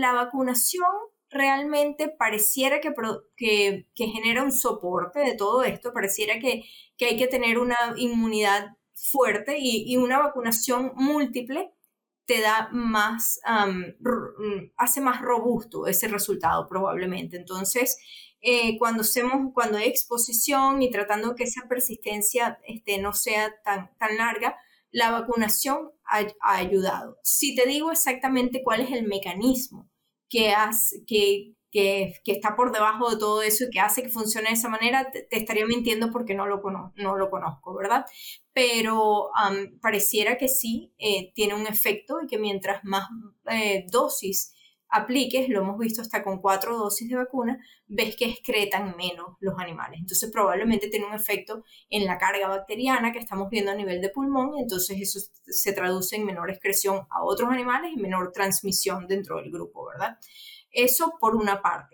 la vacunación realmente pareciera que, que, genera un soporte de todo esto, pareciera que, hay que tener una inmunidad fuerte y, una vacunación múltiple te da más, hace más robusto ese resultado probablemente. Entonces, eh, cuando, hacemos, cuando hay exposición y tratando que esa persistencia este, no sea tan, tan larga, la vacunación ha, ayudado. Si te digo exactamente cuál es el mecanismo que, que, que, está por debajo de todo eso y que hace que funcione de esa manera, te, estaría mintiendo porque no lo, no lo conozco, ¿verdad? Pero pareciera que sí eh, tiene un efecto y que mientras más eh, dosis apliques, lo hemos visto hasta con cuatro dosis de vacuna, ves que excretan menos los animales. Entonces probablemente tiene un efecto en la carga bacteriana que estamos viendo a nivel de pulmón, y entonces eso se traduce en menor excreción a otros animales y menor transmisión dentro del grupo, ¿verdad? Eso por una parte.